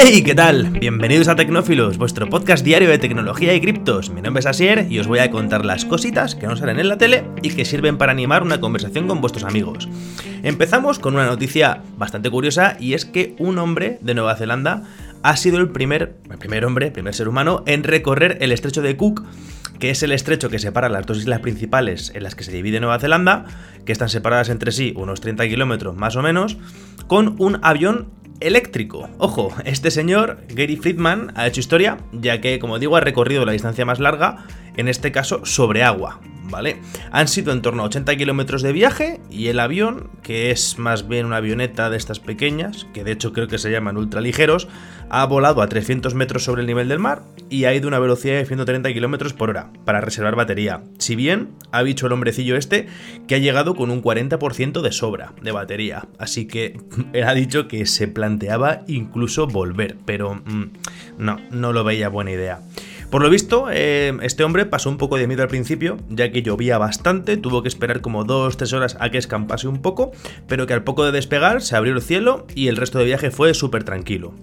¡Hey! ¿Qué tal? Bienvenidos a Tecnófilos, vuestro podcast diario de tecnología y criptos. Mi nombre es Asier y os voy a contar las cositas que no salen en la tele y que sirven para animar una conversación con vuestros amigos. Empezamos con una noticia bastante curiosa y es que un hombre de Nueva Zelanda ha sido el primer, el primer hombre, primer ser humano en recorrer el estrecho de Cook que es el estrecho que separa las dos islas principales en las que se divide Nueva Zelanda, que están separadas entre sí unos 30 kilómetros más o menos, con un avión eléctrico. Ojo, este señor, Gary Friedman, ha hecho historia, ya que, como digo, ha recorrido la distancia más larga, en este caso sobre agua. ¿vale? Han sido en torno a 80 kilómetros de viaje y el avión, que es más bien una avioneta de estas pequeñas, que de hecho creo que se llaman ultraligeros, ha volado a 300 metros sobre el nivel del mar y ha ido a una velocidad de 130 kilómetros por hora para reservar batería. Si bien ha dicho el hombrecillo este que ha llegado con un 40% de sobra de batería, así que él ha dicho que se planteaba incluso volver, pero mm, no, no lo veía buena idea. Por lo visto, eh, este hombre pasó un poco de miedo al principio, ya que llovía bastante, tuvo que esperar como 2-3 horas a que escampase un poco, pero que al poco de despegar se abrió el cielo y el resto de viaje fue súper tranquilo.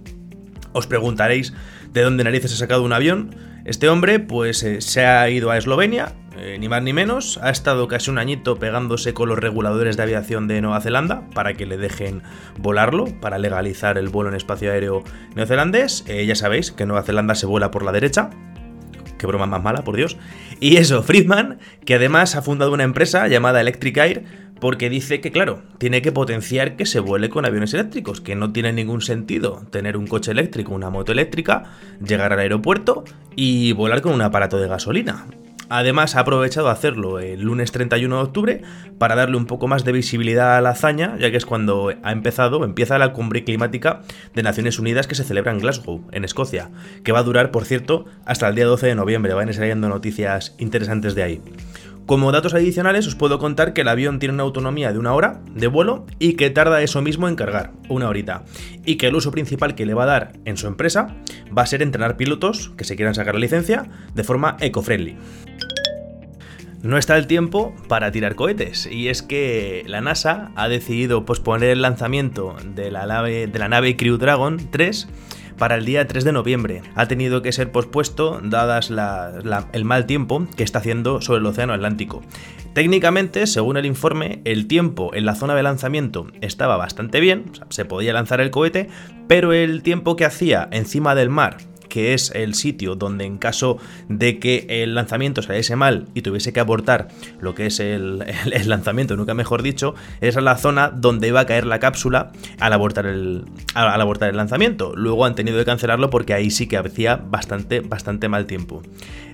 Os preguntaréis de dónde narices ha sacado un avión. Este hombre, pues eh, se ha ido a Eslovenia, eh, ni más ni menos, ha estado casi un añito pegándose con los reguladores de aviación de Nueva Zelanda para que le dejen volarlo, para legalizar el vuelo en espacio aéreo neozelandés. ya sabéis que Nueva Zelanda se vuela por la derecha, Qué broma más mala, por Dios. Y eso, Friedman, que además ha fundado una empresa llamada Electric Air, porque dice que, claro, tiene que potenciar que se vuele con aviones eléctricos, que no tiene ningún sentido tener un coche eléctrico, una moto eléctrica, llegar al aeropuerto y volar con un aparato de gasolina. Además, ha aprovechado hacerlo el lunes 31 de octubre para darle un poco más de visibilidad a la hazaña, ya que es cuando ha empezado, empieza la cumbre climática de Naciones Unidas que se celebra en Glasgow, en Escocia, que va a durar, por cierto, hasta el día 12 de noviembre. Van a saliendo noticias interesantes de ahí. Como datos adicionales os puedo contar que el avión tiene una autonomía de una hora de vuelo y que tarda eso mismo en cargar, una horita. Y que el uso principal que le va a dar en su empresa va a ser entrenar pilotos que se quieran sacar la licencia de forma eco-friendly. No está el tiempo para tirar cohetes, y es que la NASA ha decidido posponer el lanzamiento de la nave, de la nave Crew Dragon 3 para el día 3 de noviembre. Ha tenido que ser pospuesto dadas el mal tiempo que está haciendo sobre el Océano Atlántico. Técnicamente, según el informe, el tiempo en la zona de lanzamiento estaba bastante bien, se podía lanzar el cohete, pero el tiempo que hacía encima del mar que es el sitio donde en caso de que el lanzamiento saliese mal y tuviese que abortar lo que es el, lanzamiento, nunca mejor dicho, es la zona donde iba a caer la cápsula al abortar el, al, abortar el lanzamiento. Luego han tenido que cancelarlo porque ahí sí que hacía bastante, bastante mal tiempo.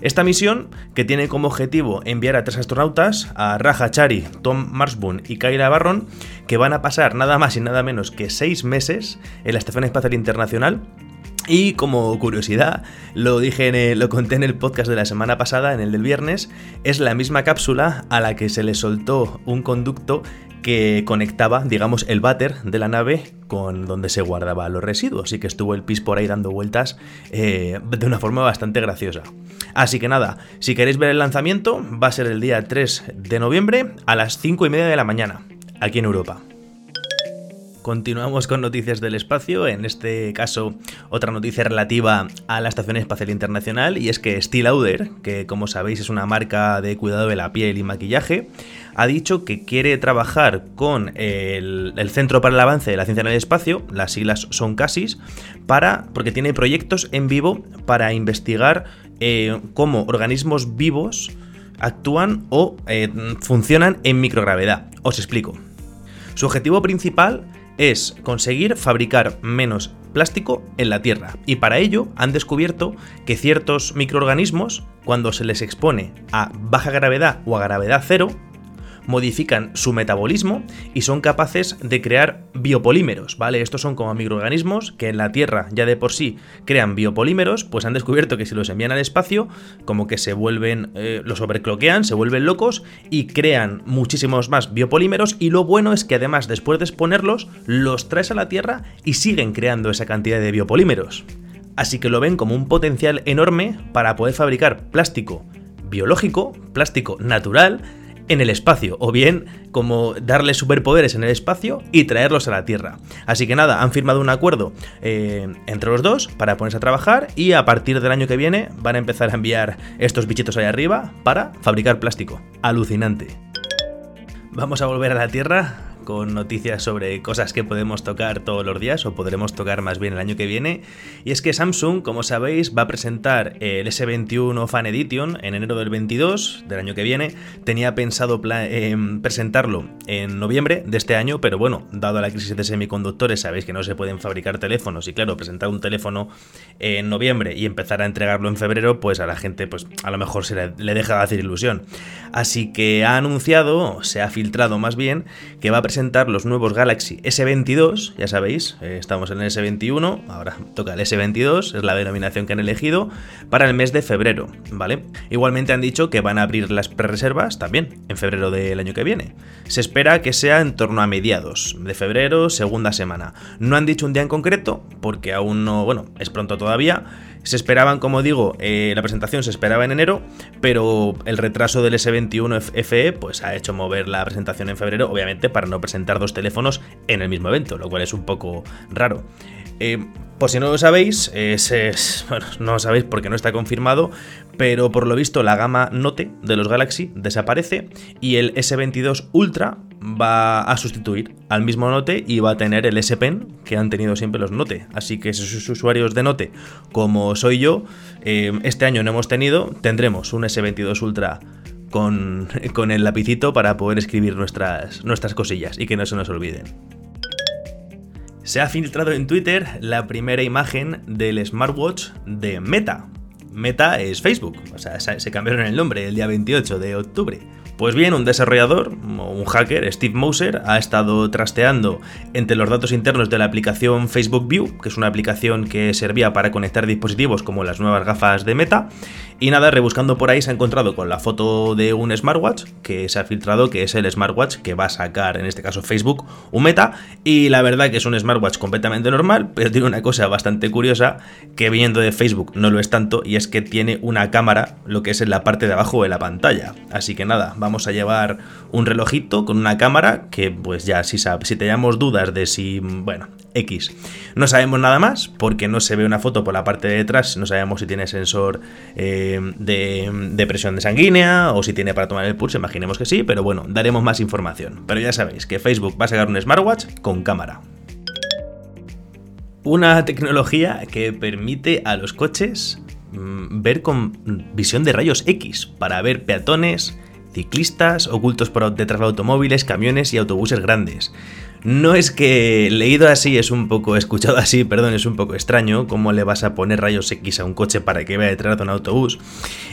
Esta misión, que tiene como objetivo enviar a tres astronautas, a Raja Chari, Tom Marsboon y Kyla Barron, que van a pasar nada más y nada menos que seis meses en la Estación Espacial Internacional y como curiosidad, lo dije, lo conté en el podcast de la semana pasada, en el del viernes, es la misma cápsula a la que se le soltó un conducto que conectaba, digamos, el váter de la nave con donde se guardaba los residuos. Así que estuvo el pis por ahí dando vueltas eh, de una forma bastante graciosa. Así que nada, si queréis ver el lanzamiento, va a ser el día 3 de noviembre a las 5 y media de la mañana, aquí en Europa. Continuamos con noticias del espacio, en este caso otra noticia relativa a la Estación Espacial Internacional y es que Steel Lauder, que como sabéis es una marca de cuidado de la piel y maquillaje, ha dicho que quiere trabajar con el, Centro para el Avance de la Ciencia en el Espacio, las siglas son CASIS, para, porque tiene proyectos en vivo para investigar eh, cómo organismos vivos actúan o eh, funcionan en microgravedad. Os explico. Su objetivo principal es conseguir fabricar menos plástico en la Tierra. Y para ello han descubierto que ciertos microorganismos, cuando se les expone a baja gravedad o a gravedad cero, modifican su metabolismo y son capaces de crear biopolímeros, ¿vale? Estos son como microorganismos que en la Tierra ya de por sí crean biopolímeros, pues han descubierto que si los envían al espacio, como que se vuelven, eh, los sobrecloquean, se vuelven locos y crean muchísimos más biopolímeros y lo bueno es que además después de exponerlos, los traes a la Tierra y siguen creando esa cantidad de biopolímeros. Así que lo ven como un potencial enorme para poder fabricar plástico biológico, plástico natural, en el espacio, o bien como darle superpoderes en el espacio y traerlos a la Tierra. Así que nada, han firmado un acuerdo eh, entre los dos para ponerse a trabajar y a partir del año que viene van a empezar a enviar estos bichitos ahí arriba para fabricar plástico. Alucinante. Vamos a volver a la Tierra con noticias sobre cosas que podemos tocar todos los días o podremos tocar más bien el año que viene. Y es que Samsung, como sabéis, va a presentar el S21 Fan Edition en enero del 22 del año que viene. Tenía pensado em, presentarlo en noviembre de este año, pero bueno, dado la crisis de semiconductores, sabéis que no se pueden fabricar teléfonos y claro, presentar un teléfono en noviembre y empezar a entregarlo en febrero, pues a la gente pues a lo mejor se le, deja de hacer ilusión. Así que ha anunciado, se ha filtrado más bien, que va a presentar los nuevos Galaxy S22, ya sabéis, eh, estamos en el S21, ahora toca el S22, es la denominación que han elegido, para el mes de febrero, ¿vale? Igualmente han dicho que van a abrir las pre-reservas también en febrero del año que viene. Se espera que sea en torno a mediados de febrero, segunda semana. No han dicho un día en concreto, porque aún no, bueno, es pronto todavía, se esperaban, como digo, eh, la presentación se esperaba en enero, pero el retraso del S21 FE pues ha hecho mover la presentación en febrero, obviamente para no presentar dos teléfonos en el mismo evento, lo cual es un poco raro. Eh, por si no lo sabéis, es, bueno, no lo sabéis porque no está confirmado, pero por lo visto la gama Note de los Galaxy desaparece y el S22 Ultra va a sustituir al mismo Note y va a tener el S Pen que han tenido siempre los Note. Así que si sus usuarios de Note, como soy yo, eh, este año no hemos tenido, tendremos un S22 Ultra con, con el lapicito para poder escribir nuestras, nuestras cosillas y que no se nos olviden. Se ha filtrado en Twitter la primera imagen del smartwatch de Meta. Meta es Facebook, o sea, se cambiaron el nombre el día 28 de octubre. Pues bien, un desarrollador, un hacker, Steve Moser, ha estado trasteando entre los datos internos de la aplicación Facebook View, que es una aplicación que servía para conectar dispositivos como las nuevas gafas de Meta, y nada, rebuscando por ahí se ha encontrado con la foto de un smartwatch que se ha filtrado que es el smartwatch que va a sacar, en este caso Facebook, un Meta, y la verdad que es un smartwatch completamente normal, pero tiene una cosa bastante curiosa que viendo de Facebook no lo es tanto, y es que tiene una cámara, lo que es en la parte de abajo de la pantalla. Así que nada, vamos a llevar un relojito con una cámara que pues ya si, si teníamos dudas de si, bueno, X. No sabemos nada más porque no se ve una foto por la parte de detrás, no sabemos si tiene sensor eh, de, presión de sanguínea o si tiene para tomar el pulso, imaginemos que sí, pero bueno, daremos más información. Pero ya sabéis que Facebook va a sacar un smartwatch con cámara. Una tecnología que permite a los coches mm, ver con visión de rayos X para ver peatones, ciclistas ocultos por detrás de automóviles, camiones y autobuses grandes. No es que leído así es un poco, escuchado así, perdón, es un poco extraño, cómo le vas a poner rayos X a un coche para que vea detrás de un autobús.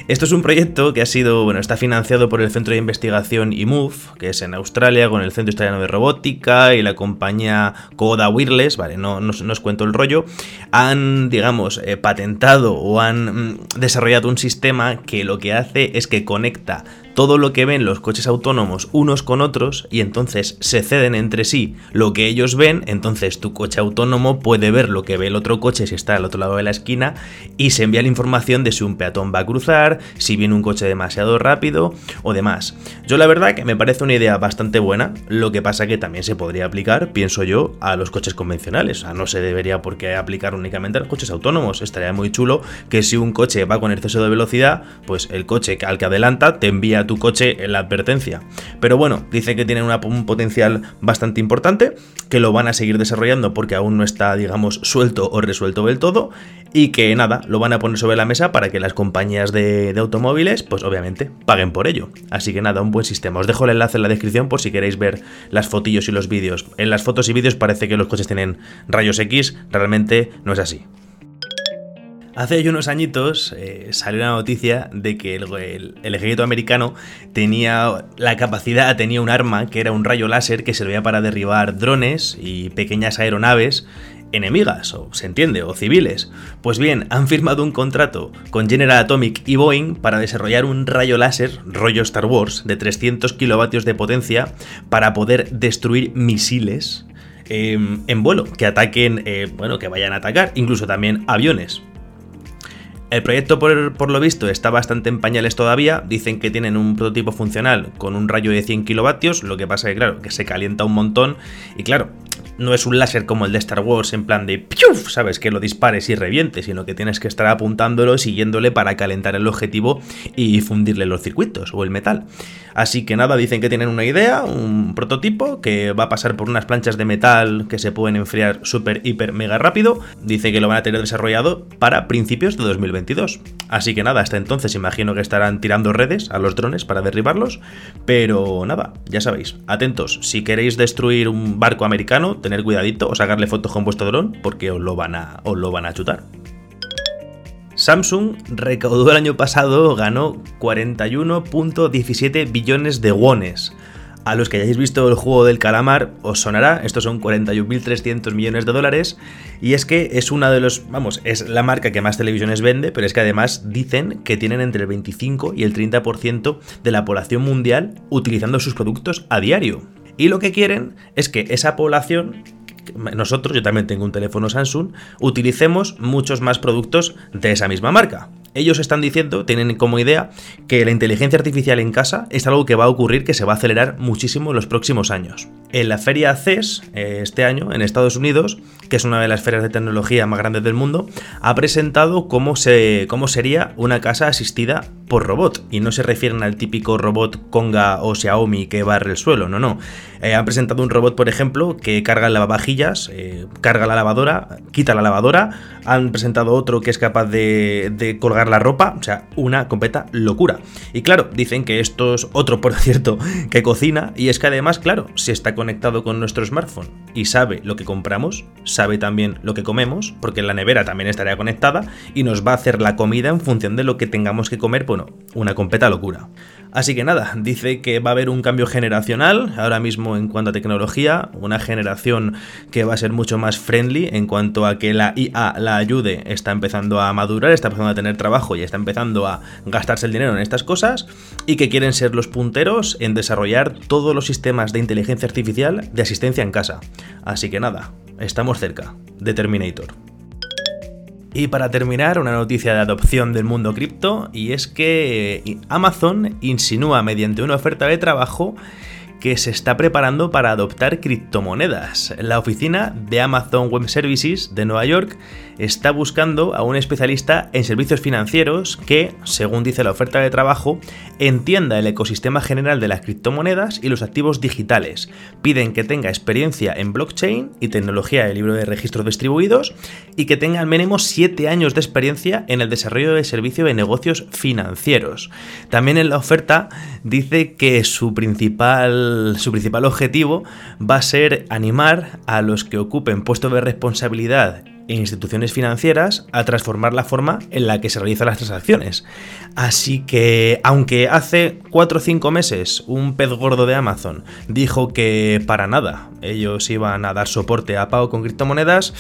Esto es un proyecto que ha sido, bueno, está financiado por el Centro de Investigación IMUF, que es en Australia, con el Centro Australiano de Robótica y la compañía Coda Wireless, vale, no, no, os cuento el rollo, han, digamos, eh, patentado o han mm, desarrollado un sistema que lo que hace es que conecta todo lo que ven los coches autónomos unos con otros y entonces se ceden entre sí lo que ellos ven, entonces tu coche autónomo puede ver lo que ve el otro coche si está al otro lado de la esquina y se envía la información de si un peatón va a cruzar, si viene un coche demasiado rápido o demás. Yo la verdad que me parece una idea bastante buena, lo que pasa que también se podría aplicar, pienso yo, a los coches convencionales, o sea, no se debería aplicar únicamente a los coches autónomos, estaría muy chulo que si un coche va con exceso de velocidad, pues el coche al que adelanta te envía tu coche en la advertencia. Pero bueno, dice que tienen un potencial bastante importante, que lo van a seguir desarrollando porque aún no está, digamos, suelto o resuelto del todo, y que nada, lo van a poner sobre la mesa para que las compañías de, de automóviles, pues obviamente, paguen por ello. Así que nada, un buen sistema. Os dejo el enlace en la descripción por si queréis ver las fotillos y los vídeos. En las fotos y vídeos parece que los coches tienen rayos X, realmente no es así. Hace unos añitos eh, salió una noticia de que el, ejército americano tenía la capacidad, tenía un arma que era un rayo láser que servía para derribar drones y pequeñas aeronaves enemigas, o se entiende, o civiles. Pues bien, han firmado un contrato con General Atomic y Boeing para desarrollar un rayo láser, rollo Star Wars, de 300 kilovatios de potencia para poder destruir misiles em, en vuelo, que ataquen, eh, bueno, que vayan a atacar, incluso también aviones. El proyecto, por, lo visto, está bastante en pañales todavía. Dicen que tienen un prototipo funcional con un rayo de 100 kilovatios. Lo que pasa es que, claro, que se calienta un montón. Y claro, no es un láser como el de Star Wars en plan de ¡piuf! ¿sabes? Que lo dispares y reviente, sino que tienes que estar apuntándolo, siguiéndole para calentar el objetivo y fundirle los circuitos o el metal. Así que nada, dicen que tienen una idea, un prototipo que va a pasar por unas planchas de metal que se pueden enfriar súper, hiper, mega rápido. Dice que lo van a tener desarrollado para principios de 2022. Así que nada, hasta entonces imagino que estarán tirando redes a los drones para derribarlos. Pero nada, ya sabéis, atentos, si queréis destruir un barco americano, tener cuidadito o sacarle fotos con vuestro dron porque os lo van a, os lo van a chutar. Samsung recaudó el año pasado, ganó 41.17 billones de wones. A los que hayáis visto el juego del calamar, os sonará, estos son 41.300 millones de dólares, y es que es una de los, vamos, es la marca que más televisiones vende, pero es que además dicen que tienen entre el 25 y el 30% de la población mundial utilizando sus productos a diario. Y lo que quieren es que esa población nosotros, yo también tengo un teléfono Samsung, utilicemos muchos más productos de esa misma marca. Ellos están diciendo, tienen como idea, que la inteligencia artificial en casa es algo que va a ocurrir, que se va a acelerar muchísimo en los próximos años. En la feria CES, eh, este año, en Estados Unidos, que es una de las ferias de tecnología más grandes del mundo, ha presentado cómo, se, cómo sería una casa asistida por robot. Y no se refieren al típico robot Conga o Xiaomi que barre el suelo, no, no. Eh, han presentado un robot, por ejemplo, que carga lavavajillas, eh, carga la lavadora, quita la lavadora. Han presentado otro que es capaz de, de colgar la ropa, o sea, una completa locura. Y claro, dicen que esto es otro, por cierto, que cocina, y es que además, claro, si está conectado con nuestro smartphone y sabe lo que compramos, sabe también lo que comemos, porque la nevera también estaría conectada, y nos va a hacer la comida en función de lo que tengamos que comer, bueno, una completa locura. Así que nada, dice que va a haber un cambio generacional ahora mismo en cuanto a tecnología, una generación que va a ser mucho más friendly en cuanto a que la IA la ayude, está empezando a madurar, está empezando a tener trabajo y está empezando a gastarse el dinero en estas cosas y que quieren ser los punteros en desarrollar todos los sistemas de inteligencia artificial de asistencia en casa. Así que nada, estamos cerca de Terminator. Y para terminar, una noticia de adopción del mundo cripto, y es que eh, Amazon insinúa mediante una oferta de trabajo que se está preparando para adoptar criptomonedas. La oficina de Amazon Web Services de Nueva York está buscando a un especialista en servicios financieros que, según dice la oferta de trabajo, entienda el ecosistema general de las criptomonedas y los activos digitales. Piden que tenga experiencia en blockchain y tecnología de libro de registros distribuidos y que tenga al mínimo 7 años de experiencia en el desarrollo de servicio de negocios financieros. También en la oferta dice que su su principal objetivo va a ser animar a los que ocupen puestos de responsabilidad e instituciones financieras a transformar la forma en la que se realizan las transacciones. Así que, aunque hace 4 o 5 meses un pez gordo de Amazon dijo que para nada ellos iban a dar soporte a pago con criptomonedas,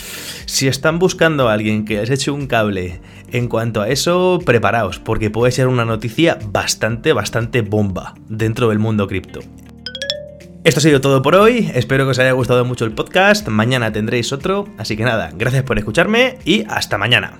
si están buscando a alguien que les eche un cable en cuanto a eso, preparaos, porque puede ser una noticia bastante, bastante bomba dentro del mundo cripto. Esto ha sido todo por hoy, espero que os haya gustado mucho el podcast, mañana tendréis otro, así que nada, gracias por escucharme y hasta mañana.